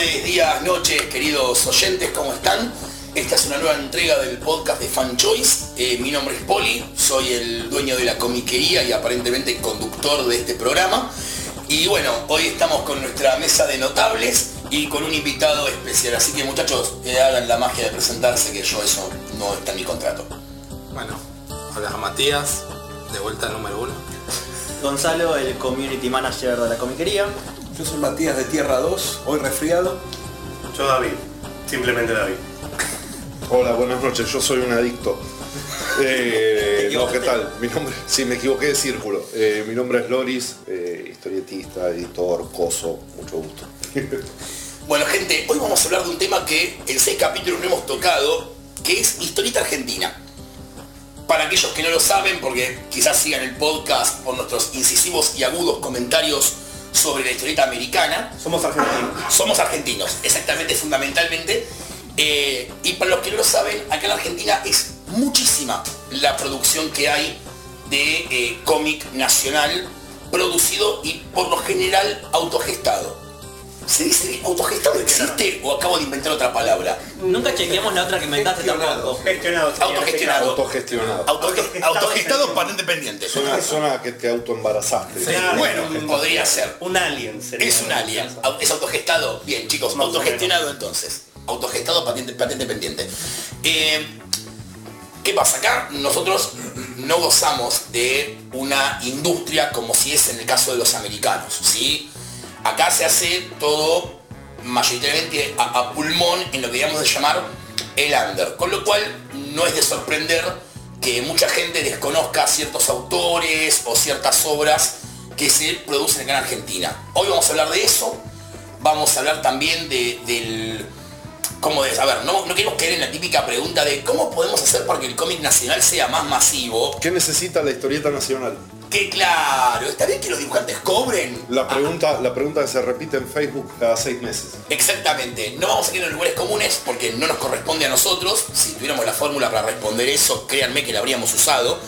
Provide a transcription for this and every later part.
tardes, días, noches, queridos oyentes, ¿cómo están? Esta es una nueva entrega del podcast de Fan Choice. Eh, mi nombre es Poli, soy el dueño de la comiquería y aparentemente conductor de este programa. Y bueno, hoy estamos con nuestra mesa de notables y con un invitado especial. Así que muchachos, eh, hagan la magia de presentarse, que yo eso no está en mi contrato. Bueno, hola Matías, de vuelta al número uno. Gonzalo, el community manager de la comiquería. Yo soy Matías de Tierra 2, hoy resfriado. Yo David, simplemente David. Hola, buenas noches, yo soy un adicto. Eh, ¿Te no, ¿qué tal? Mi nombre, sí, me equivoqué de círculo. Eh, mi nombre es Loris, eh, historietista, editor, coso, mucho gusto. Bueno gente, hoy vamos a hablar de un tema que en seis capítulos no hemos tocado, que es historieta argentina. Para aquellos que no lo saben, porque quizás sigan el podcast por nuestros incisivos y agudos comentarios sobre la historieta americana, Somos argentinos. somos argentinos, exactamente, fundamentalmente. Eh, y para los que no lo saben, acá en Argentina es muchísima la producción que hay de eh, cómic nacional producido y por lo general autogestado. ¿Se dice que autogestado existe o acabo de inventar otra palabra? Nunca chequeamos la otra que inventaste tampoco. Gestionado. Autogestionado. Autogestionado. Autoge- autogestado para independientes. Suena, suena que te autoembarazaste. Bueno, podría ser. Un alien sería. Es un alien. Es autogestado. Bien, chicos, autogestionado entonces. Autogestado patente, patente pendiente. Eh, ¿Qué pasa? Acá nosotros no gozamos de una industria como si es en el caso de los americanos. ¿sí? Acá se hace todo mayoritariamente a, pulmón en lo que digamos de llamar el under. Con lo cual no es de sorprender que mucha gente desconozca ciertos autores o ciertas obras que se producen acá en Argentina. Hoy vamos a hablar de eso. Vamos a hablar también de, del... ¿Cómo es? A ver, no, no queremos caer en la típica pregunta de cómo podemos hacer para que el cómic nacional sea más masivo. ¿Qué necesita la historieta nacional? Que claro, está bien que los dibujantes cobren. La pregunta, la pregunta que se repite en Facebook cada seis meses. Exactamente, no vamos a ir en lugares comunes porque no nos corresponde a nosotros. Si tuviéramos la fórmula para responder eso, créanme que la habríamos usado.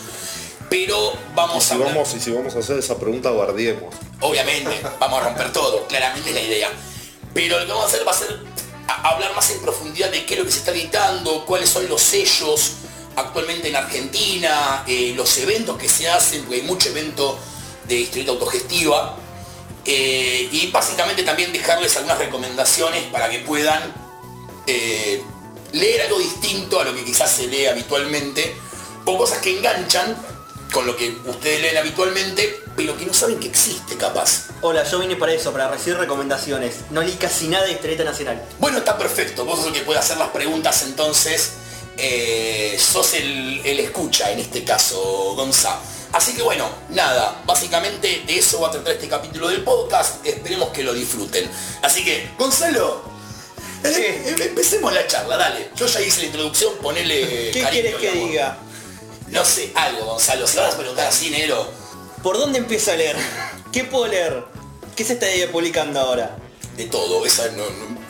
Pero Y vamos si a hablar- vamos, y si vamos a hacer esa pregunta, guardiemos. Obviamente, vamos a romper todo, claramente es la idea. Pero lo que vamos a hacer va a ser a- hablar más en profundidad de qué es lo que se está editando, cuáles son los sellos actualmente en Argentina, eh, los eventos que se hacen, porque hay mucho evento de historieta autogestiva. eh, y básicamente también dejarles algunas recomendaciones para que puedan eh, leer algo distinto a lo que quizás se lee habitualmente, o cosas que enganchan con lo que ustedes leen habitualmente, pero que no saben que existe capaz. Hola, yo vine para eso, para recibir recomendaciones. No leí casi nada de historieta nacional. Bueno, está perfecto, vos sos el que puede hacer las preguntas entonces, eh, sos el, el escucha en este caso, Gonza. Así que bueno, nada, básicamente de eso va a tratar este capítulo del podcast, esperemos que lo disfruten. Así que, Gonzalo, eh, eh, empecemos la charla, dale. Yo ya hice la introducción, ponele ¿Qué quieres que diga? No sé, algo, Gonzalo, si vas a preguntar así, negro. ¿Por dónde empiezo a leer? ¿Qué puedo leer? ¿Qué se está publicando ahora? De todo, esa no, no-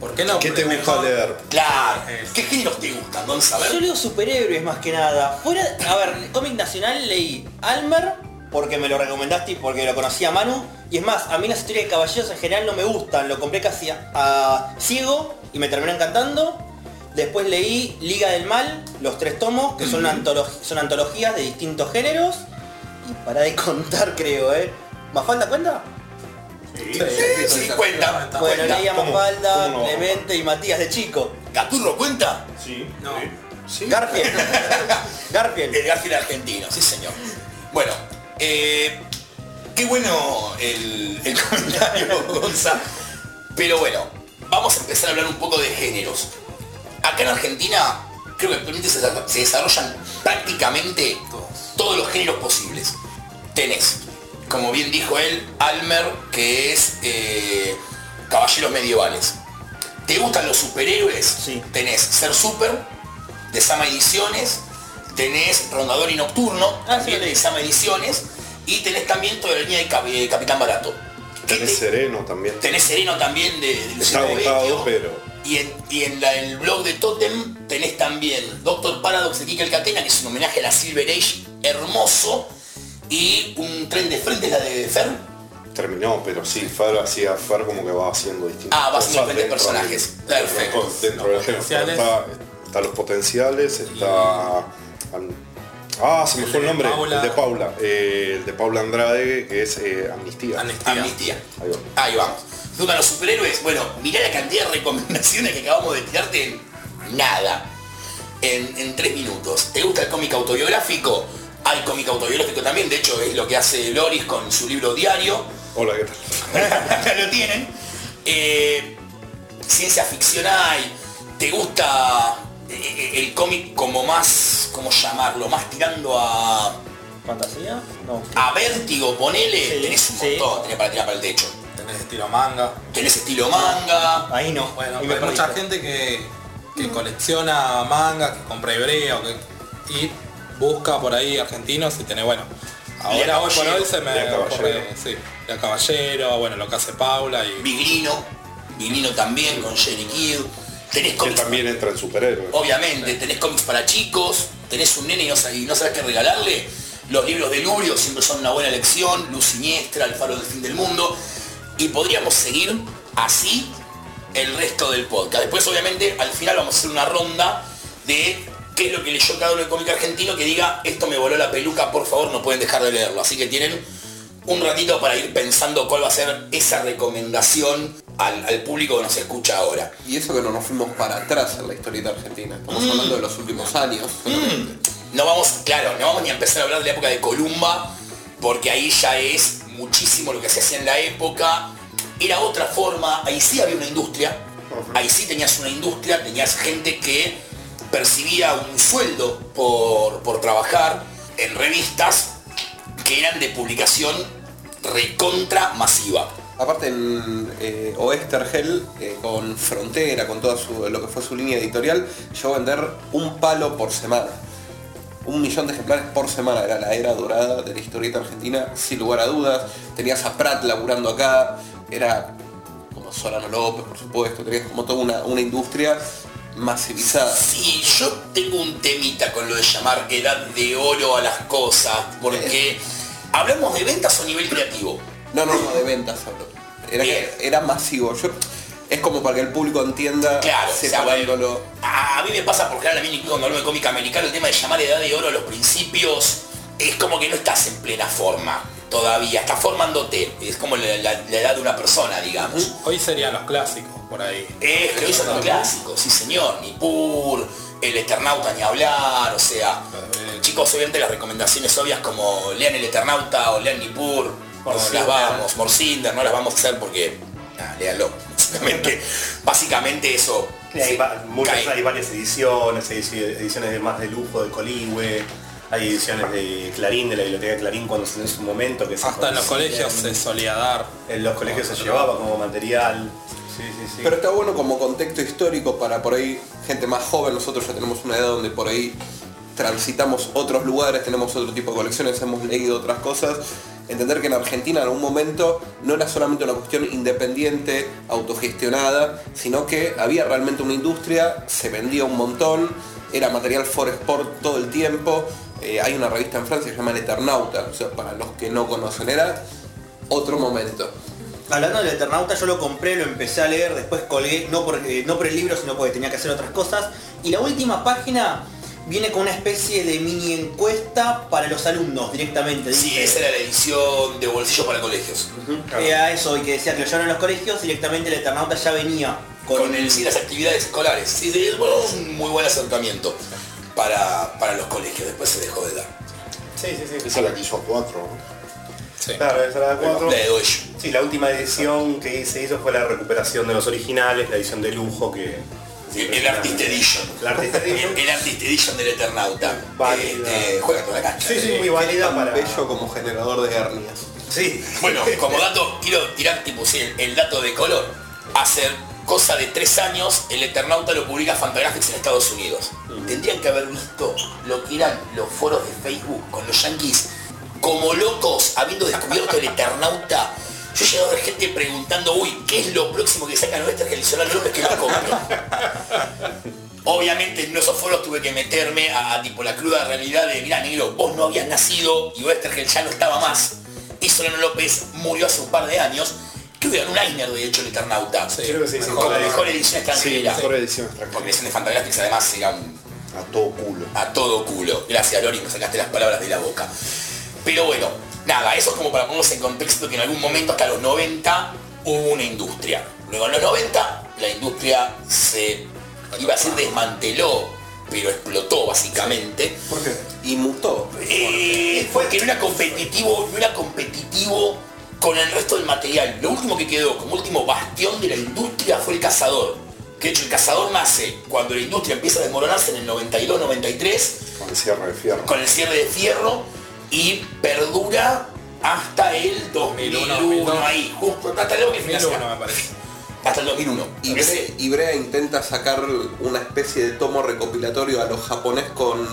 ¿Por qué no? ¿Qué te Mejor- gusta leer? Claro, ¿qué géneros te gustan, Gonza? A ver. Yo leo superhéroes más que nada. Fuera, a ver, cómic nacional leí Almer, porque me lo recomendaste y porque lo conocía Manu. Y es más, a mí las historias de caballeros en general no me gustan. Lo compré casi a, a ciego y me terminó encantando. Después leí Liga del Mal, los tres tomos, que son, son antologías de distintos géneros. Y para de contar creo, ¿eh? ¿Mafalda cuenta? Sí, sí, cuenta. Bueno, cuenta. leí a ¿Cómo? Mafalda, ¿Cómo no? Clemente y Matías de chico. ¿Gaturro cuenta? Sí. No. sí. Garfield. Garfield. El Garfield argentino, sí señor. Bueno, eh, qué bueno el, el comentario, Gonza. Pero bueno, vamos a empezar a hablar un poco de géneros. Acá en Argentina, creo que actualmente se, se desarrollan prácticamente todos los géneros posibles. Tenés, como bien dijo él, Almer, que es eh, Caballeros Medievales. ¿Te gustan los superhéroes? Sí. Tenés Ser Super, de Sama Ediciones, tenés Rondador y Nocturno, Ah, también sí, de. Sama Ediciones, y tenés también toda la línea de Cap- Capitán Barato. ¿Qué Tenés te- sereno también. tenés Sereno también de, de Está agotado, pero... Y en, y en la- el blog de Totem tenés también Doctor Paradox de Kika Alcatena, que es un homenaje a la Silver Age hermoso. Y un tren de frente, es la de Fer. terminó, pero sí, Fer hacía Fer como que va haciendo distintas Ah, va haciendo diferentes personajes. Perfecto. Dentro del género. Está, está los potenciales, está. Ah, se me El fue el de nombre. Paula. El de Paula. eh, el de Paula Andrade, que es eh, Amnistía. Amnistía. Amnistía. Ahí va. Ahí vamos. Duda los superhéroes. Bueno, mirá la cantidad de recomendaciones que acabamos de tirarte en nada. En, en tres minutos. ¿Te gusta el cómic autobiográfico? Hay cómic autobiográfico también, de hecho es lo que hace Loris con su libro diario. Hola, ¿qué tal? Acá lo tienen. Eh, ciencia ficción hay. ¿Te gusta eh, el cómic como más, ¿cómo llamarlo? Más tirando a, ¿Fantasía? No. a vértigo, ponele. Sí, tenés un sí. montón, tenés para tirar para el techo. Tenés estilo manga. Tenés estilo manga. Ahí no. Bueno, hay mucha gente que, que colecciona mangas, que compra hebrea o que, y busca por ahí argentinos y tenés, bueno, ahora hoy por hoy se me ocurre, sí, Lea Caballero, bueno, lo que hace Paula y Vigrino. Vigrino también con Jerry Kidd. Tenés Que cómics también entra en superhéroes. Obviamente, tenés cómics para chicos, tenés un nene y no, sabes, y no sabes qué regalarle. Los libros de Lubrio siempre son una buena elección, Luz Siniestra, El Faro del Fin del Mundo. Y podríamos seguir así el resto del podcast. Después, obviamente, al final vamos a hacer una ronda de qué es lo que leyó cada uno del cómic argentino que diga, esto me voló la peluca, por favor, no pueden dejar de leerlo. Así que tienen un ratito para ir pensando cuál va a ser esa recomendación al, al público que nos escucha ahora. Y eso que no nos fuimos para atrás en la historieta argentina. Estamos hablando de los últimos años. solamente. No vamos, claro, no vamos ni a empezar a hablar de la época de Columba, porque ahí ya es muchísimo lo que se hacía en la época. Era otra forma, ahí sí había una industria, ahí sí tenías una industria, tenías gente que percibía un sueldo por, por trabajar en revistas que eran de publicación recontra masiva. Aparte en eh, eh, con Frontera, con todo lo que fue su línea editorial, llegó a vender un palo por semana. Un millón de ejemplares por semana, era la era dorada de la historieta argentina, sin lugar a dudas. Tenías a Pratt laburando acá, era como Solano López, por supuesto, tenías como toda una, una industria masivizada. Sí, yo tengo un temita con lo de llamar edad de oro a las cosas, porque hablamos de ventas a nivel creativo. No, no, no, de ventas hablo. Era, era masivo. Yo, es como para que el público entienda Claro, o sea, separándolo. a, a mí me pasa por general a mí cuando hablo de cómic americano el tema de llamar edad de oro a los principios es como que no estás en plena forma todavía, estás formándote, es como la, la- la edad de una persona, digamos. hoy serían los clásicos por ahí. Es que hoy son los clásicos, sí señor, Nippur, el Eternauta ni hablar, o sea, chicos obviamente las recomendaciones obvias como lean el Eternauta o lean Nippur, no las vamos, Morcinder, no las vamos a hacer porque, nada, léanlo, básicamente, básicamente eso. Hay, muchas, hay varias ediciones, ediciones de más de lujo de Coligüe, hay ediciones de Clarín, de la biblioteca de Clarín cuando se en su momento que se Hasta en los colegios se solía dar. En los colegios se llevaba como material. Sí, sí, sí. Pero está bueno como contexto histórico para por ahí gente más joven, nosotros ya tenemos una edad donde por ahí transitamos otros lugares, tenemos otro tipo de colecciones, hemos leído otras cosas, entender que en Argentina en algún momento no era solamente una cuestión independiente, autogestionada, sino que había realmente una industria, se vendía un montón, era material for sport todo el tiempo, eh, hay una revista en Francia que se llama El Eternauta, o sea, para los que no conocen, era otro momento. Hablando del Eternauta, yo lo compré, lo empecé a leer, después colgué, no por, eh, no por el libro, sino porque tenía que hacer otras cosas. Y la última página viene con una especie de mini encuesta para los alumnos directamente. Sí, dice. esa era la edición de bolsillo para colegios. Eh, a eso, y que decía que lo llevaron a los colegios, directamente el Eternauta ya venía con, Con el, sí, las actividades escolares. Sí, bueno, un muy buen acercamiento para, para los colegios. Después se dejó de dar. Sí, sí, sí. Esa es la que hizo a 4, ¿no? Sí. Claro, esa era la cuatro. La de Dojo. Sí, la última edición que se hizo fue la recuperación de los originales, la edición de lujo que... El, el Artist Edition. El Artist Edition. El, el Artist Edition del Eternauta. Válida. Este, juega toda la cancha. Sí, sí, muy válida Tan para... bello como generador de hernias. Sí. Bueno, como dato, quiero tirar tipo sí, el, el dato de color. Hace cosa de tres años, el Eternauta lo publica Fantagraphics en Estados Unidos. Tendrían que haber visto lo que eran los foros de Facebook con los yankees como locos, habiendo descubierto el Eternauta. Yo he llegado a ver gente preguntando, uy, ¿qué es lo próximo que sacan el Solano López que lo compre? Obviamente en esos foros tuve que meterme a, tipo la cruda realidad de, mira negro, vos no habías nacido y Oestergel ya no estaba más. Y Solano López murió hace un par de años, creo que ganó un Eisner de hecho el Eternauta. Creo que sí, sí, Mejor, sí. mejor edición Sí, extranjera. mejor edición Porque extranjera. edición de Fantagraphics además era un A todo culo. a todo culo. Gracias, Lori, me sacaste las palabras de la boca. Pero bueno, nada, eso es como para ponernos en contexto que en algún momento, hasta los 90, hubo una industria. Luego en los 90, la industria se, iba a decir, desmanteló, pero explotó básicamente. ¿Por qué? Y mutó. Eh, porque no era competitivo, no era competitivo con el resto del material. Lo último que quedó como último bastión de la industria fue el cazador. Que de hecho el cazador nace cuando la industria empieza a desmoronarse en el 92-93 Con el cierre de fierro. con el cierre de fierro y perdura hasta el 2001, 2001, ahí, justo hasta el 2001, 2001 me parece. Hasta el 2001. Y Ese- Brea, y Brea intenta sacar una especie de tomo recopilatorio a los japonés con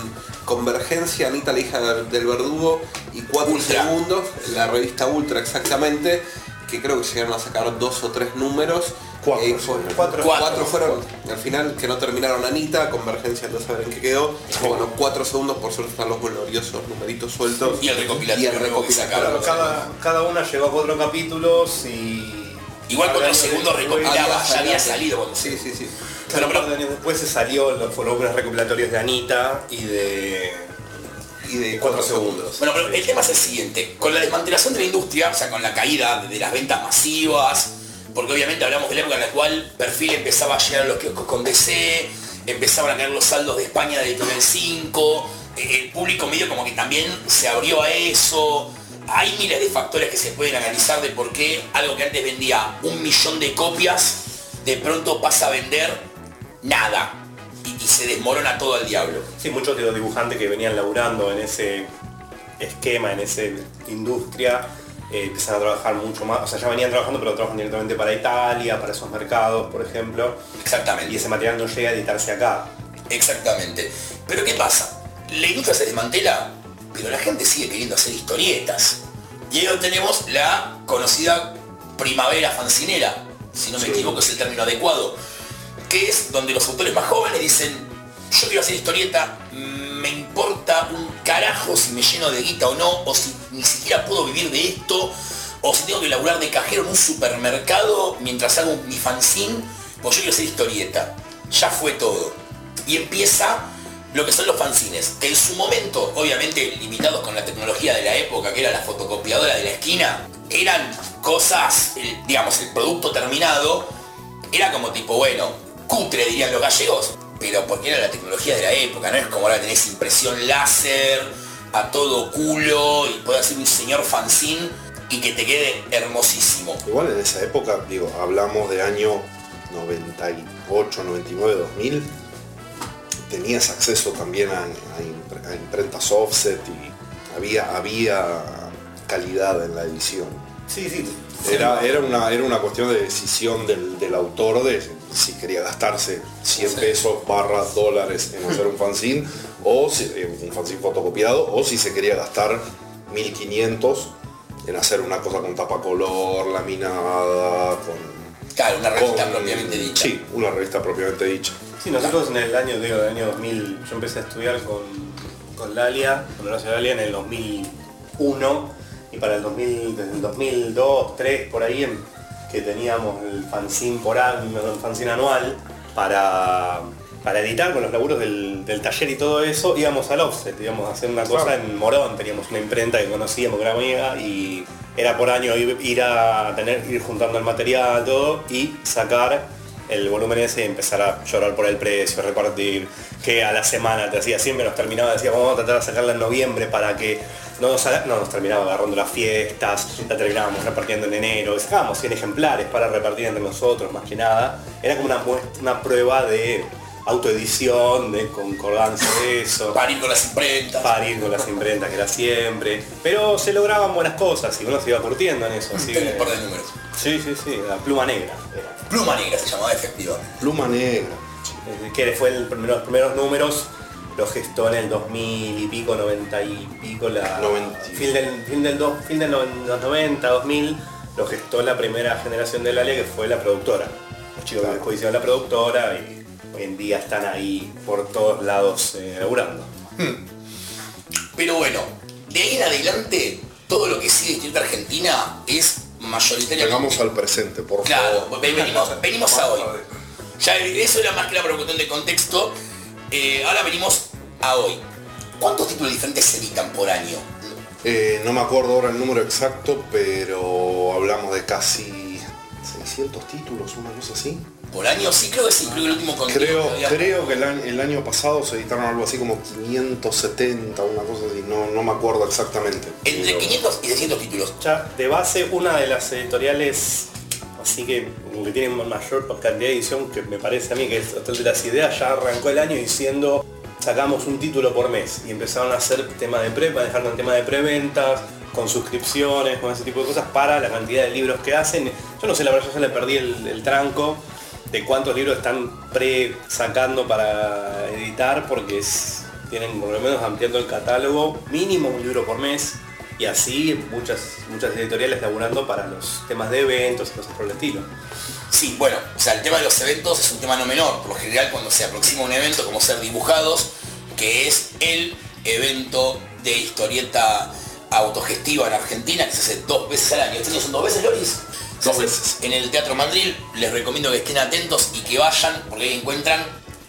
Convergencia, Anita la hija del verdugo y 4 Ultra. segundos, la revista Ultra exactamente, que creo que llegaron a sacar dos o tres números. Cuatro, Eh, fue- cuatro. cuatro fueron al final que no terminaron Anita, Convergencia no saben en qué quedó. Bueno, cuatro segundos por suerte están los gloriosos numeritos sueltos. Y el recopilatorio Y el recopilatorio. Cada, cada una llegó a cuatro capítulos y... Igual cuando el segundo recopilaba, ya había salido. cuando Sí, sí, sí. Pero Pero, después se salió los volúmenes recopilatorios de Anita y de... Y de Cuatro segundos. Bueno, pero el tema es el siguiente. Con la desmantelación de la industria, o sea, con la caída de las ventas masivas, porque obviamente hablamos de la época en la cual Perfil empezaba a llegar a los kioscos con DC, empezaban a caer los saldos de España de Editorial 5, eh, el público medio como que también se abrió a eso. Hay miles de factores que se pueden analizar de por qué algo que antes vendía un millón de copias, de pronto pasa a vender nada. Y, y se desmorona todo al diablo. Sí, muchos de los dibujantes que venían laburando en ese esquema, en esa industria, eh, empezaron a trabajar mucho más, o sea, ya venían trabajando, pero trabajan directamente para Italia, para esos mercados, por ejemplo, Exactamente. y ese material no llega a editarse acá. Exactamente. Pero ¿qué pasa? La industria se desmantela, pero la gente sigue queriendo hacer historietas. Y ahí tenemos la conocida primavera fancinera, si no me equivoco es el término adecuado, que es donde los autores más jóvenes dicen, yo quiero hacer historieta, me importa un carajo si me lleno de guita o no, o si ni siquiera puedo vivir de esto, o si tengo que laburar de cajero en un supermercado mientras hago mi fanzine, pues yo quiero hacer historieta. Ya fue todo. Y empieza lo que son los fanzines, que en su momento, obviamente limitados con la tecnología de la época, que era la fotocopiadora de la esquina, eran cosas, digamos, el producto terminado, era como tipo, bueno, cutre dirían los gallegos, pero porque era la tecnología de la época, no es como ahora tenés impresión láser, a todo culo, y puede hacer un señor fanzine y que te quede hermosísimo. Igual en esa época, digo, hablamos de año 98, 99, 2000, tenías acceso también a, a impre- a imprentas offset y había, había calidad en la edición. Sí, sí. Era, era, una, era una cuestión de decisión del, del autor de si quería gastarse 100 pesos barra dólares en hacer un fanzine o si, en un fanzine fotocopiado o si se quería gastar 1500 en hacer una cosa con tapa color, laminada, con... Claro, una revista con- propiamente dicha. Sí, una revista propiamente dicha. Sí, nosotros en el año, digo, del año 2000, yo empecé a estudiar con, con Lalia, con Horacio Lalia en el 2001 y para el 2000, desde el 2002, 2003, por ahí, en- que teníamos el fanzine por año, el fanzine anual, para, para editar con los laburos del, del taller y todo eso, íbamos al offset, íbamos a hacer una cosa en Morón, teníamos una imprenta que conocíamos, que era amiga, y era por año ir, ir a tener, ir juntando el material, todo, y sacar el volumen ese y empezar a llorar por el precio, repartir, que a la semana te hacía siempre nos terminaba, decía vamos a tratar de sacarla en noviembre para que no nos, haga- no nos terminaba agarrando las fiestas, la terminábamos repartiendo en enero, sacábamos 100 ejemplares para repartir entre nosotros más que nada. Era como una, prueba de autoedición, de concordancia de eso Para ir con las imprentas. para ir con las imprentas que era siempre. Pero se lograban buenas cosas y uno se iba curtiendo en eso. Así que- un par de números. sí, sí, sí, la pluma negra. era. Pluma negra se llamaba efectivamente. Pluma negra. Eh, Que fue el primero- los primeros números, lo gestó en el 2000 y pico, 90 y pico, la, 90. fin del, fin del, do- fin de los 90, 2000, lo gestó la primera generación de Lalia que fue la productora. Los chicos que después hicieron la productora y hoy en día están ahí por todos lados eh, laburando. Pero bueno, de ahí en adelante todo lo que sigue Historieta Argentina es mayoritario. Llegamos al presente, por Claro, favor. ve- venimos, venimos a hoy. Ya eso era más que la preocupación de contexto. Eh, ahora venimos a hoy. ¿Cuántos títulos diferentes se editan por año? Eh, no me acuerdo ahora el número exacto, pero hablamos de casi 600 títulos, una cosa así. ¿Por año? Sí, creo que sí, creo que el último conteo Creo, que creo que el año, el año pasado se editaron algo así como 570, una cosa así, no, no me acuerdo exactamente. Entre Pero- 500 y 600 títulos. Ya, de base, una de las editoriales, así que, que tienen mayor cantidad de edición, que me parece a mí que es Hotel de las Ideas, ya arrancó el año diciendo sacamos un título por mes y empezaron a hacer tema de pre, manejaron el tema de preventas, con suscripciones, con ese tipo de cosas para la cantidad de libros que hacen. Yo no sé, la verdad yo se le perdí el, el tranco de cuántos libros están pre sacando para editar porque tienen por lo menos ampliando el catálogo, mínimo un libro por mes y así muchas, muchas editoriales laburando para los temas de eventos y cosas por el estilo. Sí, bueno, o sea, el tema de los eventos es un tema no menor. Por lo general, cuando se aproxima un evento como ser dibujados, que es el evento de historieta autogestiva en Argentina, que se hace dos veces al año. ¿Este son dos veces, Loris? Veces. En el Teatro Madrid les recomiendo que estén atentos y que vayan, porque ahí encuentran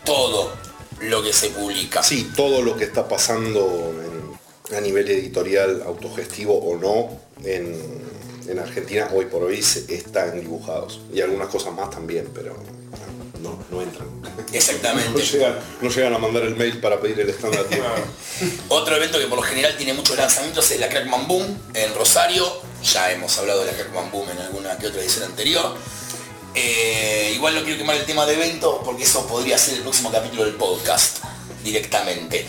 todo lo que se publica. Sí, todo lo que está pasando a nivel editorial, autogestivo o no, en, en Argentina hoy por hoy está dibujados. Y algunas cosas más también, pero no, no entran. No Exactamente. llegan, no llegan a mandar el mail para pedir el stand a tiempo. Otro evento que por lo general tiene muchos lanzamientos es la Crackman Boom en Rosario. Ya hemos hablado de la Crackman Boom en alguna que otra edición anterior. Eh, igual no quiero quemar el tema de eventos porque eso podría ser el próximo capítulo del podcast directamente.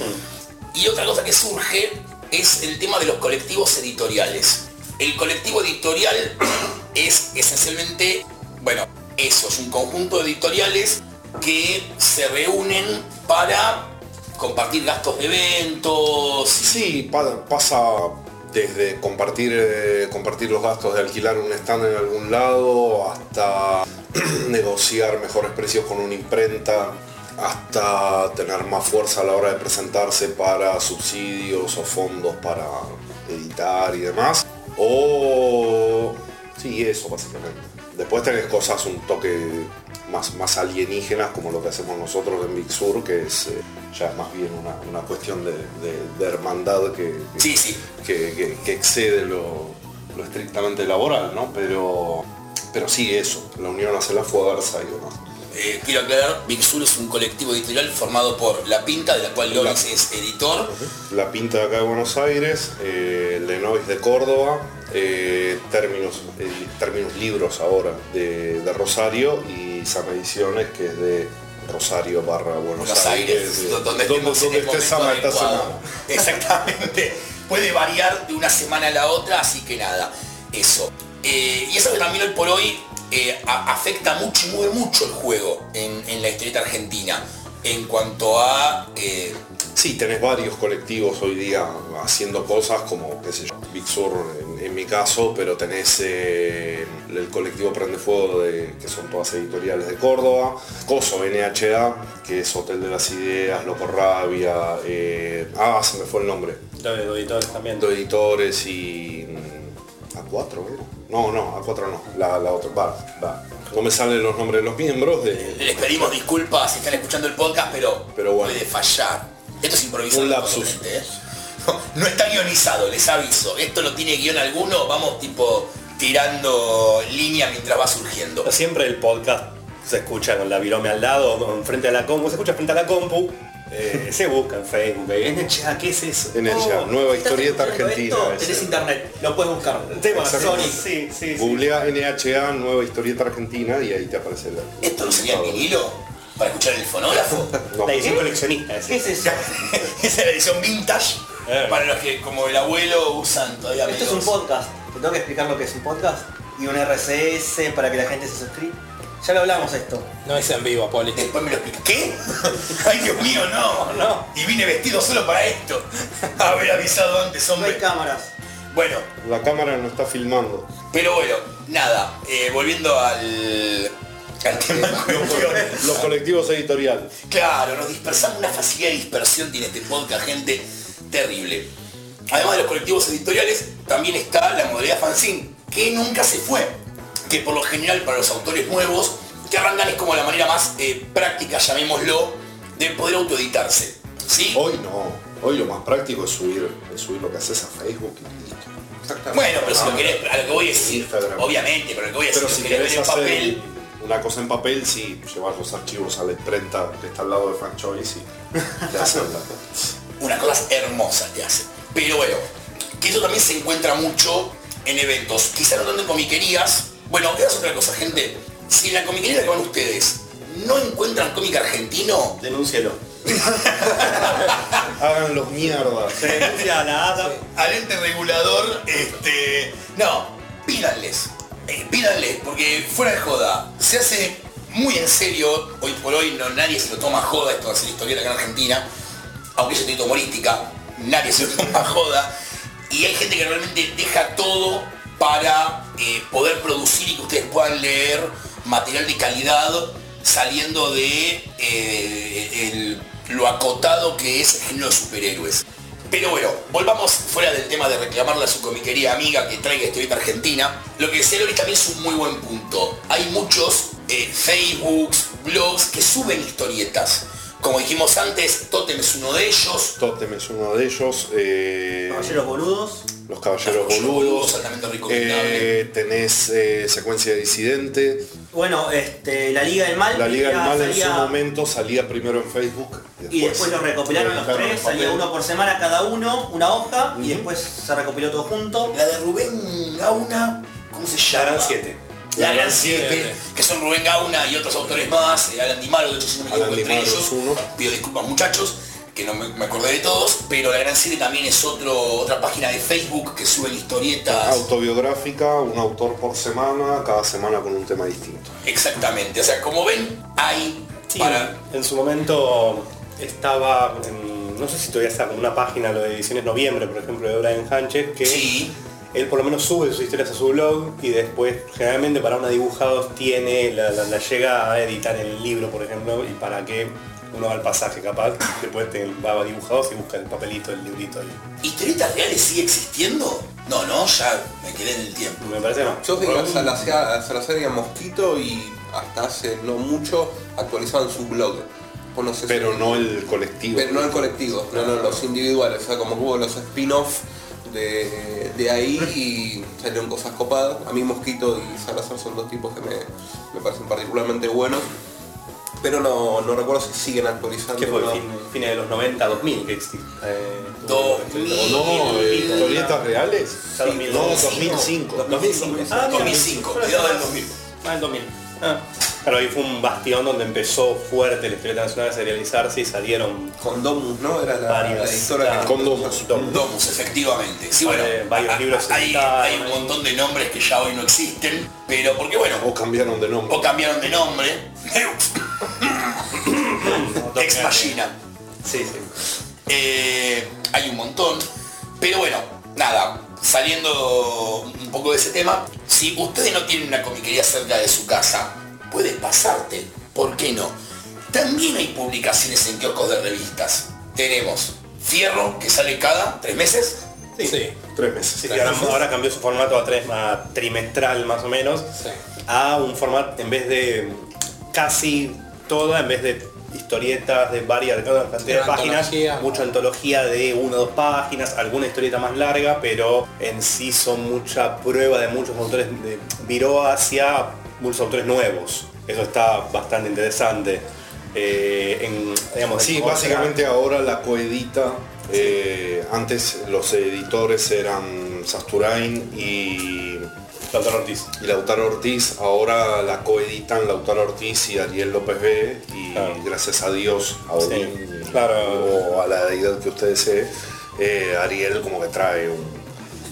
Y otra cosa que surge es el tema de los colectivos editoriales. El colectivo editorial es esencialmente, bueno, eso, es un conjunto de editoriales que se reúnen para compartir gastos de eventos. Sí, pa- pasa desde compartir, eh, compartir los gastos de alquilar un stand en algún lado hasta negociar mejores precios con una imprenta, hasta tener más fuerza a la hora de presentarse para subsidios o fondos para editar y demás. O... Sí, eso básicamente. Después tenés cosas un toque más, más alienígenas como lo que hacemos nosotros en Big Sur, que es eh, ya más bien una, una cuestión de, de- de hermandad que, que- Sí, sí. que, que- que excede lo, lo estrictamente laboral, ¿no? Pero, pero sí eso, la unión hace la fuerza y demás. Eh, quiero aclarar, Big Sur es un colectivo editorial formado por La Pinta, de la cual Loris es editor. La Pinta de acá de Buenos Aires, eh, Lenois de Córdoba, eh, términos, eh, términos libros ahora de, de Rosario y Sama Ediciones que es de Rosario barra Buenos, Aires, donde, en donde esté Sama esta semana. Exactamente. Puede variar de una semana a la otra, así que nada, eso. Eh, y eso que también hoy por hoy a- afecta mucho y mueve mucho el juego en, en la historieta argentina. En cuanto a... eh, Sí, tenés varios colectivos hoy día haciendo cosas como, qué sé yo, Big Sur en, en mi caso, pero tenés eh, el colectivo Prende Fuego, de, que son todas editoriales de Córdoba, Coso NHA, que es Hotel de las Ideas, Loco Rabia, eh, ah, se me fue el nombre, de los editores también. de editores y... mm, ¿A4 era? No, no, A4 no, la, la otra, va, va. No me salen los nombres de los miembros de... les pedimos disculpas si están escuchando el podcast, pero, Pero bueno. puede fallar. Esto es improvisado. Un lapsus. totalmente, ¿eh? No, no está guionizado, les aviso. Esto no tiene guion alguno, vamos tipo tirando línea mientras va surgiendo. Siempre el podcast se escucha con la virome al lado, con frente a la compu, se escucha frente a la compu, eh, se busca en Facebook, eh, NHA, ¿qué es eso? NHA, Oh, Nueva ¿estás Historieta Argentina. esto? Tenés internet, lo puedes buscar. Tema. Sony. Sí, sí, sí. Googlea NHA Nueva Historieta Argentina y ahí te aparece la. ¿Esto no sería el vinilo? ¿Para escuchar en el fonógrafo? No. La edición coleccionista. esa. ¿Qué es eso? Esa es la edición vintage. Eh. Para los que como el abuelo usan todavía Esto es un podcast. Te tengo que explicar lo que es un podcast y un RCS para que la gente se suscriba. Ya lo hablamos esto. No es en vivo, Poli. Después me lo explica. ¿Qué? Ay Dios mío, no, no. Y vine vestido solo para esto. Haber avisado antes, No hay hombre. cámaras. Bueno, La cámara no está filmando. pero bueno, nada. eh, volviendo al, al tema cuestión. Los colectivos editoriales. Claro, nos dispersamos, una facilidad de dispersión tiene este podcast, gente, terrible. además de los colectivos editoriales, también está la modalidad fanzine, que nunca se fue. Que por lo general para los autores nuevos, que arrancan es como la manera más eh, práctica, llamémoslo, de poder autoeditarse. ¿Sí? Hoy no. Hoy lo más práctico es subir, es subir lo que haces a Facebook y listo. Bueno, pero si lo querés, a lo que voy es decir, Instagram. obviamente, pero lo que voy a decir, Pero si lo querés querés ver en hacer papel, una cosa en papel, sí, llevas los archivos a la imprenta que está al lado de Fan Choice y te hacen la... unas cosas hermosas te hace. Pero bueno, que eso también se encuentra mucho en eventos. Quizá no tanto en comiquerías. Bueno, esa es otra cosa, gente. Si en la comiquería que van ustedes no encuentran cómic argentino, Denúncialo. Hagan los mierdas. Se denuncia a la ADA. al ente regulador, este. No, pídanles. eh, pídanles, porque fuera de joda, se hace muy en serio, hoy por hoy no nadie se lo toma a joda esto de hacer historieta acá en Argentina, aunque es un título humorística, nadie se toma a joda. Y hay gente que realmente deja todo para eh, poder producir y que ustedes puedan leer material de calidad saliendo de eh, lo acotado que es género de superhéroes. Pero bueno, volvamos fuera del tema de reclamarle a su comiquería amiga que traiga historieta argentina. Lo que decía Lori también es un muy buen punto. Hay muchos eh, Facebooks, blogs que suben historietas. Como dijimos antes, Totem es uno de ellos. Totem es uno de ellos. eh, Caballeros boludos. Los Caballeros Boludos, Boludos. Eh, tenés eh, Secuencia Disidente. Bueno, este, la Liga del Mal. La Liga del Mal en su momento salía primero en Facebook. Y después los recopilaron los tres, salía uno por semana cada uno, una hoja, y después se recopiló todo junto. La de Rubén Gauna, ¿cómo se La llama? Gran 7. La Gran Siete. 7, que son Rubén Gauna y otros autores más, eh, Alan Di Malo, de hecho si no me equivoco entre ellos, pido disculpas muchachos, que no me, me acordé de todos, pero La Gran 7 también es otro, otra página de Facebook que suben historietas. Autobiográfica, un autor por semana, cada semana con un tema distinto. Exactamente, o sea, como ven, hay Sí, para... en su momento estaba, en- no sé si todavía está con una página, lo de ediciones noviembre, por ejemplo, de Brian Hanches, que Sí, él por lo menos sube sus historias a su blog y después generalmente para una dibujados tiene, la, la- la llega a editar el libro, por ejemplo, y para que uno va al pasaje capaz, después te va a dibujados y busca el papelito, el librito. y- ¿Historietas reales sigue existiendo? No, no, ya me quedé en el tiempo. Me parece no. Yo sé que a Salazar, a Salazar y a Mosquito y hasta hace no mucho actualizaban su blog. No sé si- Pero no el colectivo. Pero no el colectivo, no, no, los individuales, o sea, como hubo los spin-off de, de ahí y salieron cosas copadas. A mí Mosquito y Salazar son dos tipos que me, me parecen particularmente buenos, pero no, no recuerdo si siguen actualizando. ¿Qué fue? no. Fin, fines de los 90, 2000 que existe. Eh, 2000. No, eh, historietas reales. Ya 2000. No, 2005. 2005. Ah, mira. 2005, cuidado del 2000. Ah, el 2000. Ah. Claro, ahí fue un bastión donde empezó fuerte la historieta nacional a serializarse y salieron Con Domus, ¿no? Era la, Varias, la editora claro. que... Con Domus. Domus, efectivamente. Sí, bueno, Vale, varios libros hay, un montón de nombres que ya hoy no existen, pero porque bueno, O cambiaron de nombre. o cambiaron de nombre. Ex Machina. Sí, sí. Eh, hay un montón. Pero bueno, nada, saliendo un poco de ese tema, si ustedes no tienen una comiquería cerca de su casa, puedes pasarte, ¿por qué no? También hay publicaciones en kioscos de revistas. Tenemos Fierro, que sale cada tres meses. Sí. Sí. Tres meses. Sí, sí, ahora, ahora cambió su formato a, tres, a trimestral más o menos, Sí. a un formato en vez de casi toda, en vez de historietas de varias de cada cantidad de páginas, antología. mucha antología de una o dos páginas, alguna historieta más larga, pero en sí son mucha prueba de muchos autores, de, viró hacia muchos autores nuevos. Eso está bastante interesante. Eh, en, digamos, Sí, en básicamente ahora la coedita. eh, antes los editores eran Sasturain y, Doctor Ortiz. y Lautaro Ortiz. Ahora la coeditan Lautaro Ortiz y Ariel López B. Y Claro. gracias a Dios, a Sí, Odín claro. o a la deidad que ustedes sé, eh, Ariel como que trae un,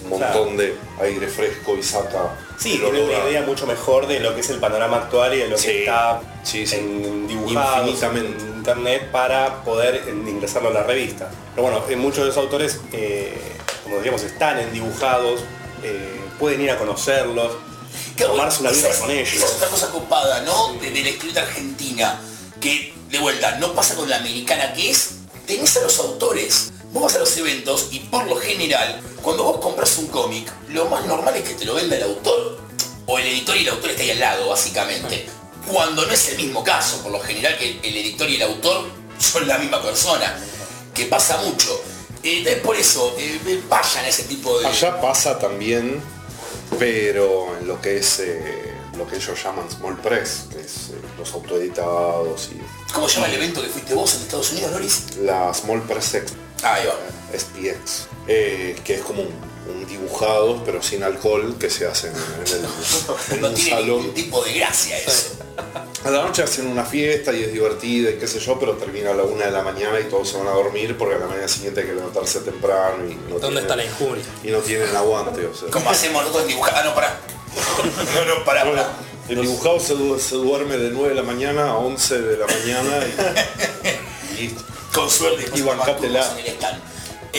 montón de aire fresco y saca. Sí, tiene una idea mucho mejor de lo que es el panorama actual y de lo que Sí, está sí, sí. en Infinitamente. en internet para poder ingresarlo a la revista. Pero bueno, en muchos de los autores, eh, como decíamos, están en dibujados, eh, pueden ir a conocerlos, tomarse una vida con ellos. Esa es otra cosa copada, ¿no? De, de la escrita argentina, que de vuelta no pasa con la americana, que es, tenés a los autores vos vas a los eventos y por lo general, cuando vos compras un cómic, lo más normal es que te lo venda el autor. O el editor y el autor está ahí al lado, básicamente. Cuando no es el mismo caso, por lo general que el editor y el autor son la misma persona. Que pasa mucho. Eh, es por eso, eh, vayan a ese tipo de... Allá pasa también, pero en lo que es eh, lo que ellos llaman small press, que es eh, los autoeditados y ¿Cómo se llama el evento que fuiste vos en Estados Unidos, Loris? la small press Expo, Ah, ahí va. SPX, eh, que es como un, un dibujado pero sin alcohol que se hace en, el- en No un tiene salón. tipo de gracia eso. A la noche hacen una fiesta y es divertida y qué sé yo, pero termina a la una de la mañana y todos se van a dormir porque a la mañana siguiente hay que levantarse temprano y no ¿Dónde está la tienen, injuria? y no tienen aguante. O sea. Como hacemos nosotros en dibujar. Ah, no, pará. No, no, pará, Bueno, pará. el dibujado se, du- se duerme de 9 de la mañana a 11 de la mañana y, y listo. Con suerte. Y bancátela.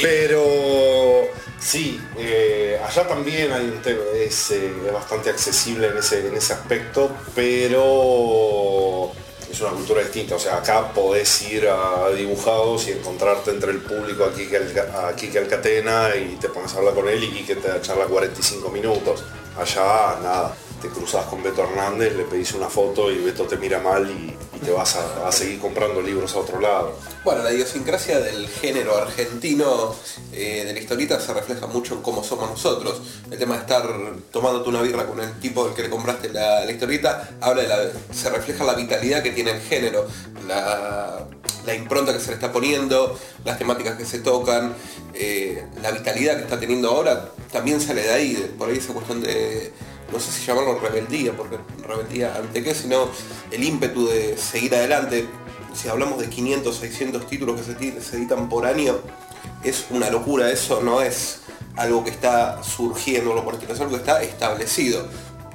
Pero sí, eh, allá también hay un tema, es, eh, bastante accesible en ese, en ese aspecto, pero es una cultura distinta. O sea, acá podés ir a dibujados y encontrarte entre el público aquí que a Kike Alcatena y te pones a hablar con él y Kike te charla 45 minutos. Allá nada. Te cruzas con Beto Hernández, le pedís una foto y Beto te mira mal y, te vas a, seguir comprando libros a otro lado. Bueno, la idiosincrasia del género argentino eh, de la historieta se refleja mucho en cómo somos nosotros. El tema de estar tomándote una birra con el tipo al que le compraste la, la historieta, se refleja la vitalidad que tiene el género, la, impronta que se le está poniendo, las temáticas que se tocan, eh, la vitalidad que está teniendo ahora, también sale de ahí, por ahí esa cuestión de, no sé si llamarlo rebeldía, porque rebeldía ante qué, sino el ímpetu de seguir adelante. Si hablamos de 500, 600 títulos que se, se editan por año, es una locura, eso no es algo que está surgiendo, por es algo que está establecido,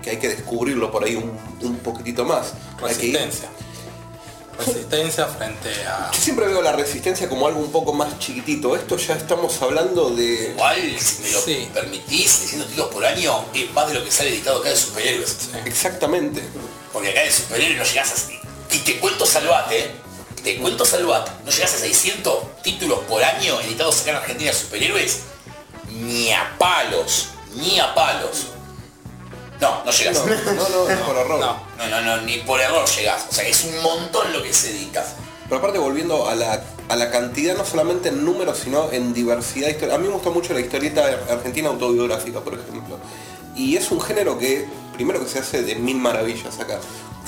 que hay que descubrirlo por ahí un, poquitito más. Hay que ir- Resistencia. Frente a... Yo siempre veo la resistencia como algo un poco más chiquitito. Esto ya estamos hablando de... Igual, si me lo Sí. permitís, diciendo títulos por año, es más de lo que sale editado acá de superhéroes. Exactamente. Porque acá de superhéroes no llegás a... Y te cuento salvate, ¿eh? Te cuento salvate. No llegás a 600 títulos por año editados acá en Argentina de superhéroes. Ni a palos. Ni a palos. No, no llegás. No, no, no, es por error. No. No, no, no, ni por error llegás. O sea, es un montón lo que se edita. Pero aparte volviendo a la, a la cantidad, no solamente en números, sino en diversidad de historia. A mí me gusta mucho la historieta argentina autobiográfica, por ejemplo. Y es un género que, primero que se hace de mil maravillas acá.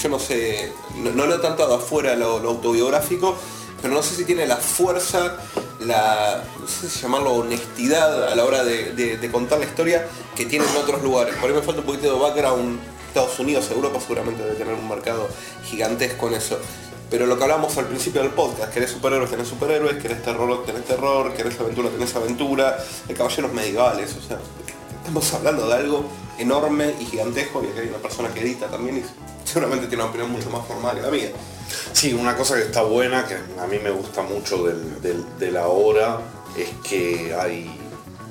Yo no sé, no, no leo tanto de afuera lo, lo autobiográfico, pero no sé si tiene la fuerza, la, no sé si llamarlo honestidad a la hora de, contar la historia que tiene en otros lugares. Por ahí me falta un poquito de background. Estados Unidos, Europa seguramente debe tener un mercado gigantesco en eso. Pero lo que hablamos al principio del podcast, querés superhéroes, tenés superhéroes, querés terror, tenés terror, querés aventura, tenés aventura, de caballeros medievales, o sea, estamos hablando de algo enorme y gigantesco y aquí hay una persona que edita también y seguramente tiene una opinión mucho más formal que la mía. Sí, una cosa que está buena, que a mí me gusta mucho del, de la hora, es que hay,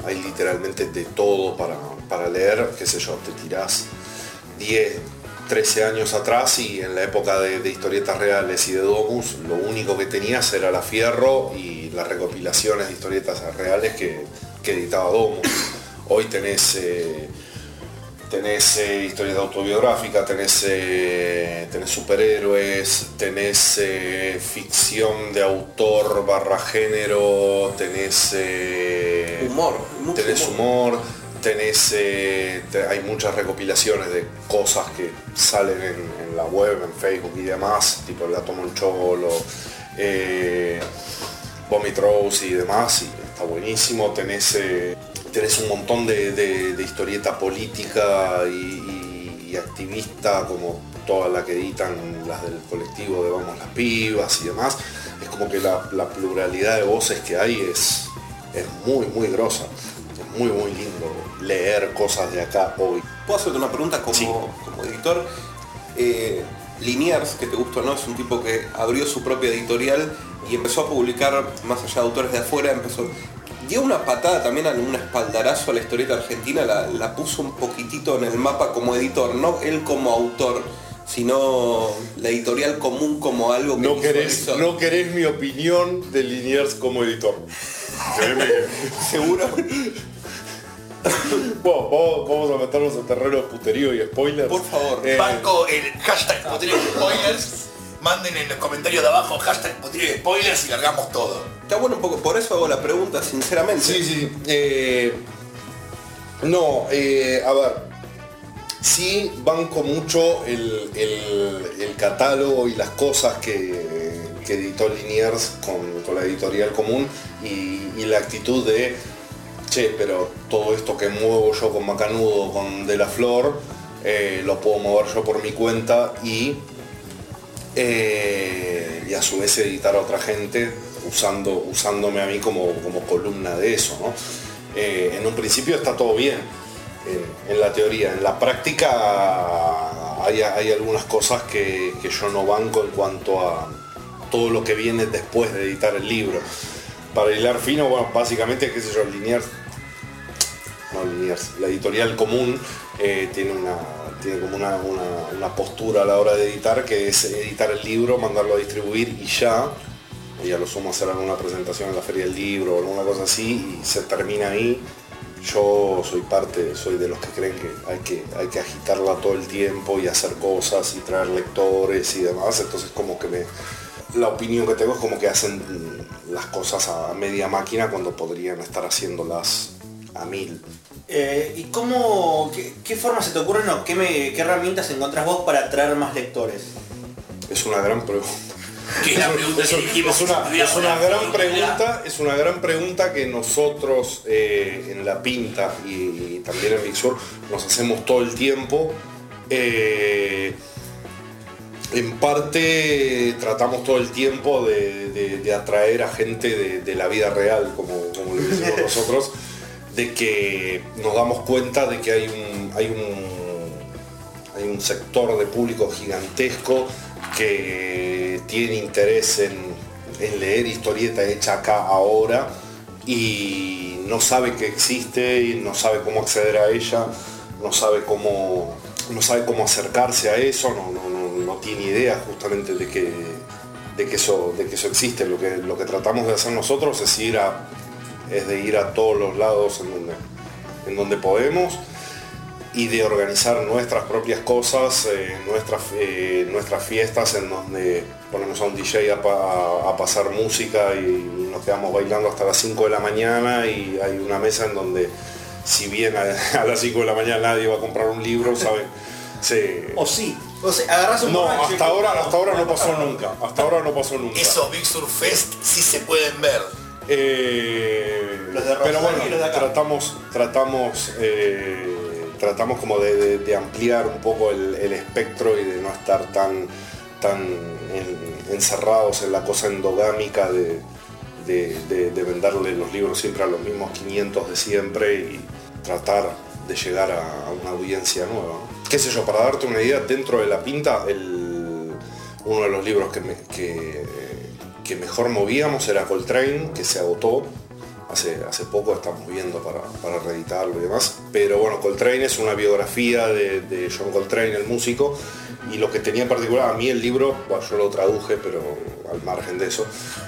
hay literalmente de todo para, para leer, qué sé yo, te tirás 10, 13 años atrás y en la época de, de historietas reales y de Domus, lo único que tenías era la Fierro y las recopilaciones de historietas reales que, que editaba Domus. Hoy tenés... eh, tenés eh, historieta autobiográfica, tenés, eh, tenés superhéroes, tenés eh, ficción de autor barra género, tenés, eh, Humor, tenés humor, tenés, te- hay muchas recopilaciones de cosas que salen en, en la web, en Facebook y demás, tipo el eh, Vomit Rose y demás, y está buenísimo, tenés, tenés un montón de, de- de historieta política y, y- y activista como toda la que editan las del colectivo de Vamos las Pibas y demás, es como que la, la pluralidad de voces que hay es, es muy, muy grosa, es muy, muy lindo leer cosas de acá hoy. ¿Puedo hacerte una pregunta como, Sí. como editor? Eh, Liniers, que te gustó o no, es un tipo que abrió su propia editorial y empezó a publicar, más allá de autores de afuera, empezó... Dio una patada también a un espaldarazo a la historieta argentina, la, la puso un poquitito en el mapa como editor, no él como autor, sino la editorial común como algo que No querés, no querés mi opinión de Liniers como editor. ¿Seguro? Bueno, vamos, vamos a meternos en terreno de puterío y spoilers. Por favor. Eh, Banco el hashtag Poterio Spoilers. Manden en los comentarios de abajo hashtag Poterio Spoilers y largamos todo. Está bueno un poco, por eso hago la pregunta sinceramente. Sí, sí. eh, no, eh, a ver. Sí banco mucho el, el- el catálogo y las cosas que, que editó Liniers con, con la editorial común y, y la actitud de, che, pero todo esto que muevo yo con Macanudo, con De La Flor, eh, lo puedo mover yo por mi cuenta y eh, y a su vez editar a otra gente usando, usándome a mí como, como columna de eso. ¿no? Eh, en un principio está todo bien, en, la teoría. En la práctica hay, hay algunas cosas que, que yo no banco en cuanto a todo lo que viene después de editar el libro. Para hilar fino, bueno, básicamente, qué sé yo, Liniers, no la editorial común eh, tiene una tiene como una, una- postura a la hora de editar que es editar el libro, mandarlo a distribuir y ya, y lo sumo hacer alguna presentación en la feria del libro o alguna cosa así y se termina ahí. Yo soy parte, soy de los que creen que hay que, hay que agitarla todo el tiempo y hacer cosas y traer lectores y demás, entonces como que me, la opinión que tengo es como que hacen las cosas a media máquina cuando podrían estar haciéndolas a mil. Eh, ¿Y cómo, qué, qué formas se te ocurren o qué, me- qué herramientas encontrás vos para atraer más lectores? Es una gran pregunta. Es la pregunta Es, que dijimos, es una, es gran pregunta, es una gran pregunta que nosotros eh, en La Pinta y, y también en Mixur nos hacemos todo el tiempo. Eh, en parte tratamos todo el tiempo de, de- de atraer a gente de, de la vida real, como, como lo decimos nosotros, de que nos damos cuenta de que hay un, hay un, hay un sector de público gigantesco que tiene interés en, en leer historieta hecha acá ahora y no sabe que existe no sabe cómo acceder a ella, no sabe cómo, no sabe cómo acercarse a eso, no, no- no- no tiene idea justamente de que, de que, eso, de que eso existe. Lo que, lo que tratamos de hacer nosotros es ir a, es de ir a todos los lados en donde, en donde podemos y de organizar nuestras propias cosas, eh, nuestras, eh, nuestras fiestas en donde ponemos a un DJ a, pa- a pasar música y nos quedamos bailando hasta las 5 de la mañana y hay una mesa en donde si bien a, a las 5 de la mañana nadie va a comprar un libro, ¿saben? Se... O sí, o sea, un No, hasta ahora, hasta ahora no pasó nunca. Hasta ahora no pasó nunca. Esos Big Sur Fest sí se pueden ver. Eh, Los de pero bueno, y los de acá. tratamos, tratamos, eh, tratamos como de, de- de ampliar un poco el, el espectro y de no estar tan, tan en- encerrados en la cosa endogámica de, de- de- de venderle los libros siempre a los mismos 500 de siempre y tratar de llegar a, a una audiencia nueva. Qué sé yo, para darte una idea, dentro de la pinta, el- uno de los libros que, me- que, que mejor movíamos era Coltrane, que se agotó. Hace, hace poco estamos viendo para, para reeditarlo y demás. Pero bueno, Coltrane es una biografía de, John Coltrane, el músico. Y lo que tenía en particular, a mí el libro, bueno, yo lo traduje, pero al margen de eso,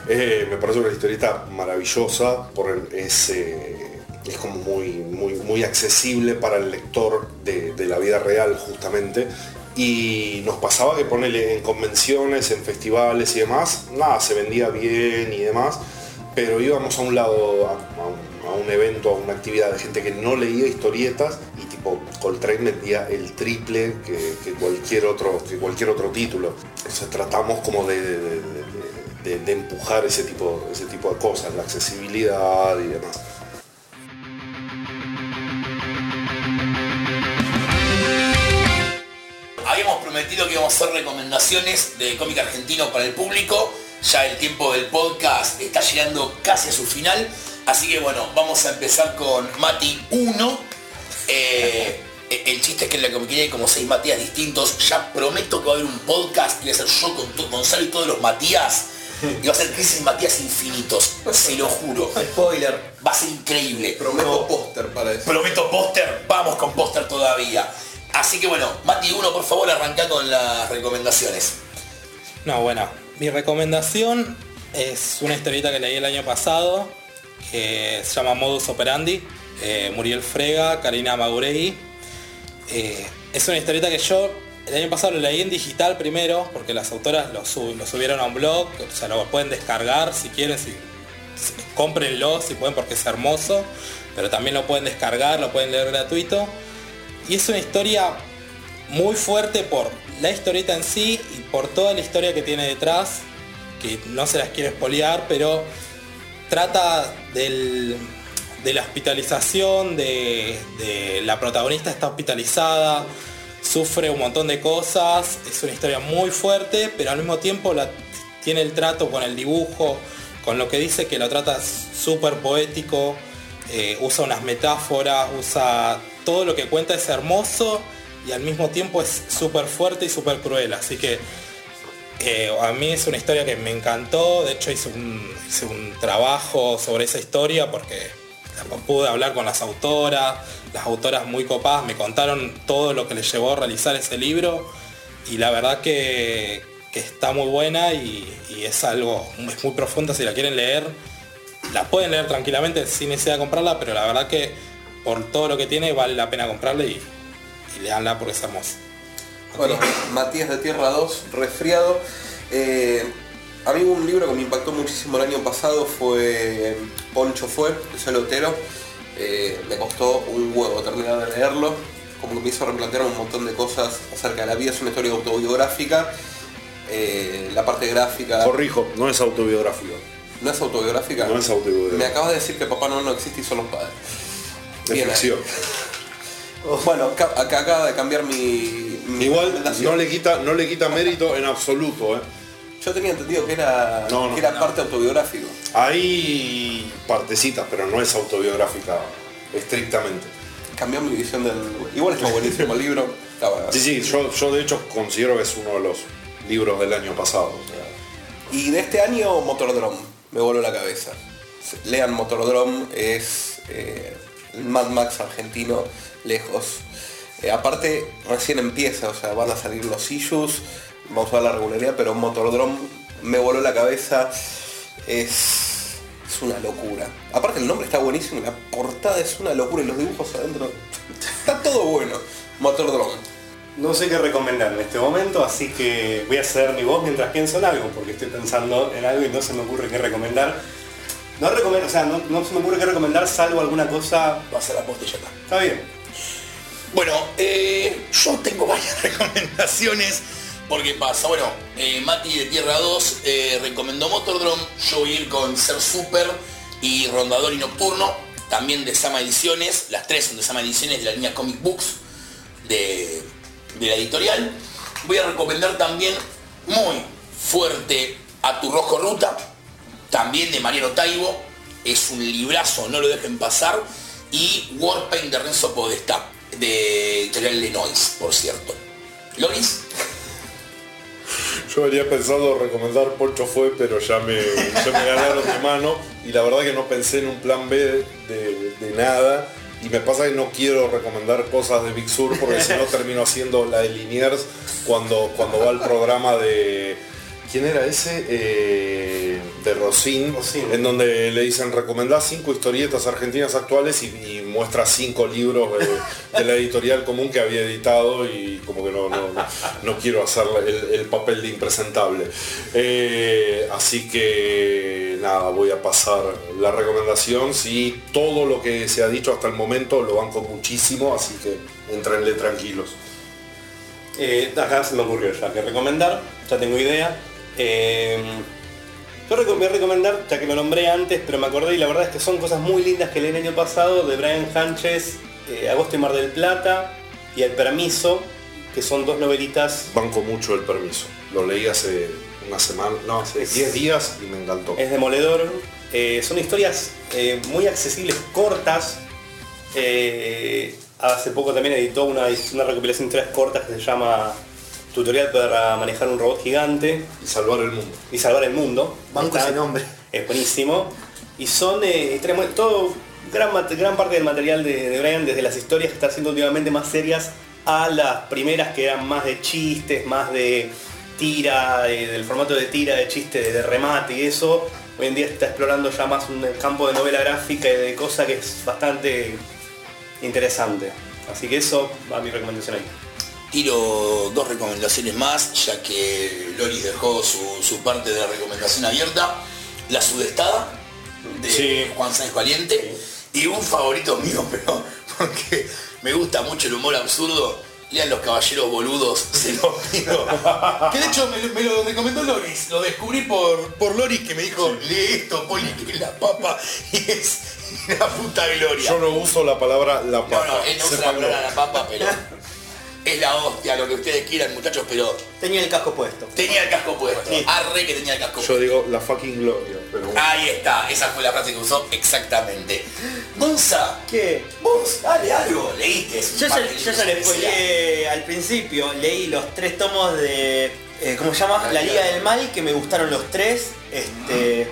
eh, me parece una historieta maravillosa, por el- es, eh, es como muy, muy, muy accesible para el lector de, de la vida real justamente. Y nos pasaba que ponerle en convenciones, en festivales y demás, nada, se vendía bien y demás, pero íbamos a un lado, a, un, evento, a una actividad de gente que no leía historietas y tipo Coltrane vendía el triple que, cualquier otro, que cualquier otro título. Entonces tratamos como de- de- de empujar ese tipo, ese tipo de cosas, la accesibilidad y demás. Habíamos prometido que íbamos a hacer recomendaciones de cómic argentino para el público. Ya el tiempo del podcast está llegando casi a su final. Así que bueno, vamos a empezar con Mati 1. Eh, el chiste es que en la comiquería hay como seis Matías distintos. Ya prometo que va a haber un podcast que voy a hacer yo con to- Gonzalo y todos los Matías. Y va a ser crisis Matías infinitos. Se lo juro. Spoiler. Va a ser increíble. Prometo póster para eso. Prometo póster, vamos con póster todavía. Así que bueno, Mati 1, por favor, arranca con las recomendaciones. No, bueno, mi recomendación es una historieta que leí el año pasado, que se llama Modus Operandi, eh, Muriel Frega, Karina Magurey. Eh, es una historieta que yo el año pasado lo leí en digital primero, porque las autoras lo subieron a un blog, o sea, lo pueden descargar si quieren, si, si- cómprenlo si pueden porque es hermoso, pero también lo pueden descargar, lo pueden leer gratuito. Y es una historia muy fuerte por la historieta en sí y por toda la historia que tiene detrás, que no se las quiero espolear, pero trata del- de la hospitalización, de, la protagonista está hospitalizada, sufre un montón de cosas, es una historia muy fuerte, pero al mismo tiempo la, tiene el trato con el dibujo, con lo que dice que lo trata súper poético, eh, usa unas metáforas, usa todo lo que cuenta es hermoso y al mismo tiempo es súper fuerte y súper cruel, así que eh, a mí es una historia que me encantó, de hecho hice un, trabajo sobre esa historia porque pude hablar con las autoras, las autoras muy copadas me contaron todo lo que les llevó a realizar ese libro y la verdad que, está muy buena y, es algo, es muy profunda si la quieren leer, la pueden leer tranquilamente sin necesidad de comprarla, pero la verdad que por todo lo que tiene vale la pena comprarla y leanla porque es hermosa. Bueno, Matías de Tierra 2, resfriado. Eh, a mí un libro que me impactó muchísimo el año pasado fue Poncho fue, de Solotero. Eh, me costó un huevo terminar de leerlo. Como que me hizo replantear un montón de cosas acerca de la vida. Es una historia autobiográfica. Eh, la parte gráfica... Corrijo, no es autobiográfico. ¿No es autobiográfica? No es autobiográfica. Me acabas de decir que Papá Noel no existe y son los padres. Es Bien ahí. Bueno, acá acaba de cambiar mi... mi Igual no le quita, no le quita mérito en absoluto, ¿eh? Yo tenía entendido que era, No, no, que era no. parte autobiográfico. Hay partecitas, pero no es autobiográfica estrictamente. Cambió mi visión del... Igual está buenísimo el libro. Sí, sí, yo, yo de hecho considero que es uno de los libros del año pasado. Y de este año Motordrome, me voló la cabeza. Lean Motordrome, es eh, el Mad Max argentino, lejos. Eh, aparte, recién empieza, o sea, van a salir los issues, vamos a ver la regularidad, pero Motordrome me voló la cabeza. Es, es una locura. Aparte el nombre está buenísimo, la portada es una locura y los dibujos adentro. Está todo bueno. Motordrome. No sé qué recomendar en este momento, así que voy a hacer mi voz mientras pienso en algo, porque estoy pensando en algo y no se me ocurre qué recomendar. No o sea, no, no se me ocurre qué recomendar salvo alguna cosa. Va a ser la está. Está bien. Bueno, eh, yo tengo varias recomendaciones. Porque pasa, bueno, eh, Mati de Tierra 2 eh, recomendó Motordrome, yo voy a ir con Ser Super y Rondador y Nocturno, también de Sama Ediciones, las tres son de Sama Ediciones de la línea Comic Books de, la editorial. Voy a recomendar también muy fuerte a Tu Rojo Ruta, también de Mariano Taibo, es un librazo, no lo dejen pasar, y Warpaint de Renzo Podestá, de editorial Lenois, por cierto. Loris, Yo venía pensando recomendar Poncho fue, pero ya me, ya me ganaron de mano y la verdad que no pensé en un plan B de, de nada. Y me pasa que no quiero recomendar cosas de Big Sur porque si no termino haciendo la de Liniers cuando, cuando va el programa de... ¿Quién era ese? Eh, de Rosín, Rosín. en donde le dicen recomendar cinco historietas argentinas actuales y, y muestra cinco libros de, de la editorial común que había editado y como que no, no, no- quiero hacer el, el papel de impresentable. Eh, así que nada, voy a pasar la recomendación. Sí, todo lo que se ha dicho hasta el momento lo banco muchísimo, así que entrenle tranquilos. Eh, acá se me ocurrió ya que recomendar, ya tengo idea. Eh, yo voy a recomendar, ya que lo nombré antes, pero me acordé y la verdad es que son cosas muy lindas que leí el año pasado de Brian Hanches, eh, Agosto y Mar del Plata y El Permiso, que son dos novelitas. Banco mucho el permiso. Lo leí hace una semana, no, hace 10 días y me encantó. Es demoledor. Eh, son historias eh, muy accesibles, cortas. Hace poco también editó una, una recopilación de historias cortas que se llama Tutorial para manejar un robot gigante. Y salvar el mundo. y salvar el mundo. Banco ese nombre. Es buenísimo. Y son eh, todo, gran, gran parte del material de, de Brian, desde las historias que está haciendo últimamente más serias, a las primeras que eran más de chistes, más de tira, de- del formato de tira, de chiste, de, remate y eso. hoy en día está explorando ya más un campo de novela gráfica y de cosa que es bastante interesante. Así que eso va mi recomendación ahí. Tiro dos recomendaciones más, ya que Loris dejó su, su parte de la recomendación abierta. La Sudestada, de Sí. Juan Sáenz Valiente. Y un favorito mío, pero porque me gusta mucho el humor absurdo. Lean Los Caballeros Boludos, se los pido. Que de hecho me, lo- me lo recomendó Loris. Lo descubrí por, por Loris que me dijo, lee esto, Poli, que es la papa. Y es la puta gloria. Yo no uso la palabra la No, papa. no, él no usa la palabra la papa, pero es la hostia, lo que ustedes quieran, muchachos, pero Tenía el casco puesto. tenía el casco puesto. Sí. Arre que tenía el casco Yo puesto. digo la fucking gloria, pero bueno. Ahí está, esa fue la frase que usó exactamente. Gonza, ¿Qué? vos, dale algo, leíste. Yo ya, yo ya le spoileé al principio, leí los tres tomos de. eh, ¿Cómo se llama? La Liga del Mal, que me gustaron los tres. Este,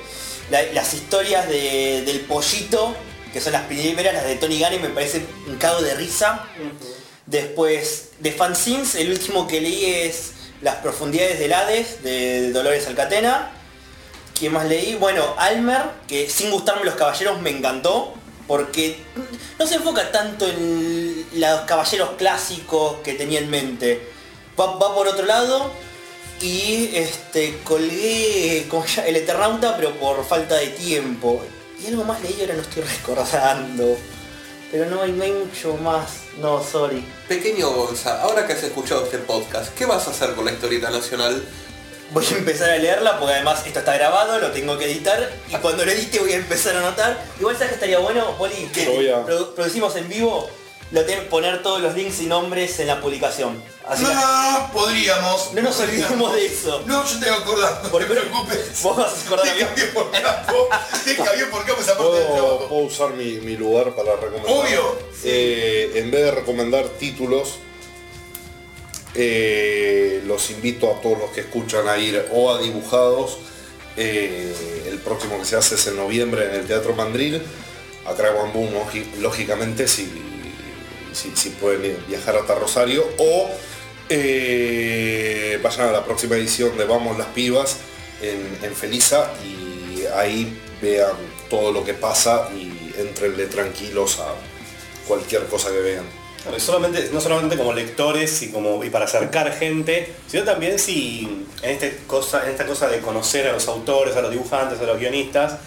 la- las historias de- del pollito, que son las primeras, las de Tony Gane, me parece un cago de risa. Después, de fanzines, el último que leí es Las profundidades del Hades, de Dolores Alcatena. ¿Quién más leí? Bueno, Almer, que sin gustarme los caballeros me encantó, porque no se enfoca tanto en los caballeros clásicos que tenía en mente. Va, va por otro lado y este colgué el Eternauta, pero por falta de tiempo. Y algo más leí, ahora no estoy recordando. Pero no hay, no hay mucho más. No, sorry. Pequeño Gonza, ahora que has escuchado este podcast, ¿qué vas a hacer con la historieta nacional? Voy a empezar a leerla porque además esto está grabado, lo tengo que editar y cuando lo edite voy a empezar a anotar. Igual sabes que estaría bueno, Poli, que producimos en vivo, lo tenés poner todos los links y nombres en la publicación. Así que No, podríamos. no nos olvidemos de eso. No, yo te voy a acordar, no te preocupes. Vos vas a acordar Te acá. cambié por campo, te cambié por campo esa parte del ¿Puedo, trabajo. puedo usar mi, mi lugar para recomendar? Obvio. Eh, en vez de recomendar títulos, eh, los invito a todos los que escuchan a ir o a dibujados. eh, el próximo que se hace es en noviembre en el Teatro Mandril. A Bambú, lógicamente, si, si, pueden viajar hasta Rosario. O eh, vayan a la próxima edición de Vamos las Pibas en, en Felisa y ahí vean todo lo que pasa y entrenle tranquilos a cualquier cosa que vean. Claro, y solamente, no solamente como lectores y, como, y para acercar gente, sino también si en, este cosa, en esta cosa de conocer a los autores, a los dibujantes, a los guionistas,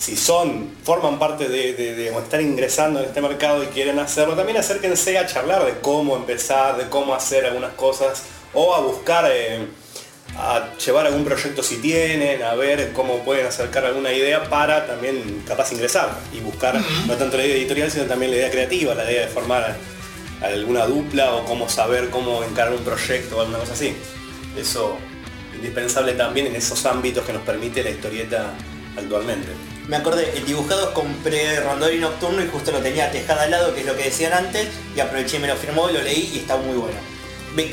si son, forman parte de, de, de- o están ingresando en este mercado y quieren hacerlo, también acérquense a charlar de cómo empezar, de cómo hacer algunas cosas, o a buscar, eh, a llevar algún proyecto si tienen, a ver cómo pueden acercar alguna idea para también capaz ingresar y buscar no tanto la idea editorial, sino también la idea creativa, la idea de formar alguna dupla o cómo saber cómo encarar un proyecto o alguna cosa así. Eso indispensable también en esos ámbitos que nos permite la historieta actualmente. Me acordé, en dibujados compré Rondori Nocturno y justo lo tenía Tejada al lado, que es lo que decían antes, y aproveché y me lo firmó, lo leí y está muy bueno.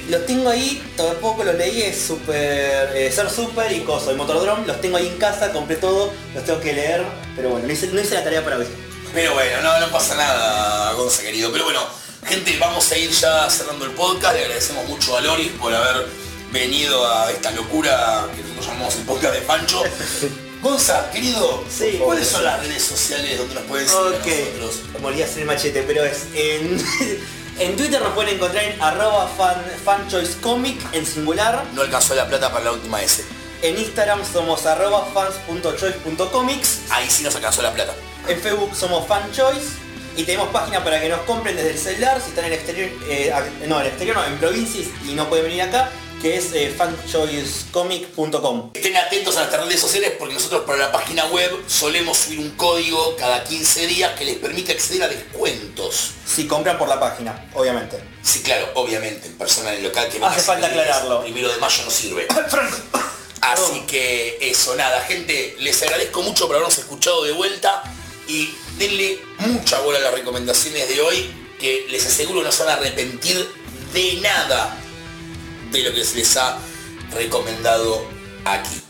Los tengo ahí, tampoco los leí, es super, eh, Ser Super y Coso, y Motordrome, los tengo ahí en casa, compré todo, los tengo que leer, pero bueno, no hice, no hice la tarea para hoy. Pero bueno, no, no pasa nada, Gonza querido. Pero bueno, gente, vamos a ir ya cerrando el podcast. Le agradecemos mucho a Loris por haber venido a esta locura que nosotros llamamos el podcast de Pancho. Gonza, querido, Sí. ¿cuáles son las redes sociales donde nos pueden seguir a Ok, nosotros? volví a hacer el machete, pero es en, en Twitter nos pueden encontrar en arroba fan, fanchoicecomic en singular. No alcanzó la plata para la última S. En Instagram somos arroba fans.choice.comics. Ahí sí nos alcanzó la plata. En Facebook somos fanchoice. Y tenemos página para que nos compren desde el celular, si están en el exterior, eh, no, en el exterior no, en provincias y no pueden venir acá, que es eh, fanchoicecomic.com. Estén atentos a nuestras redes sociales porque nosotros para la página web solemos subir un código cada 15 días que les permite acceder a descuentos. Si compran por la página, obviamente. Sí, claro, obviamente, en persona en el local que Hace falta aclararlo. Primero de mayo no sirve. Así que eso, nada, gente, les agradezco mucho por habernos escuchado de vuelta y denle mucha bola a las recomendaciones de hoy, que les aseguro no se van a arrepentir de nada de lo que se les ha recomendado aquí.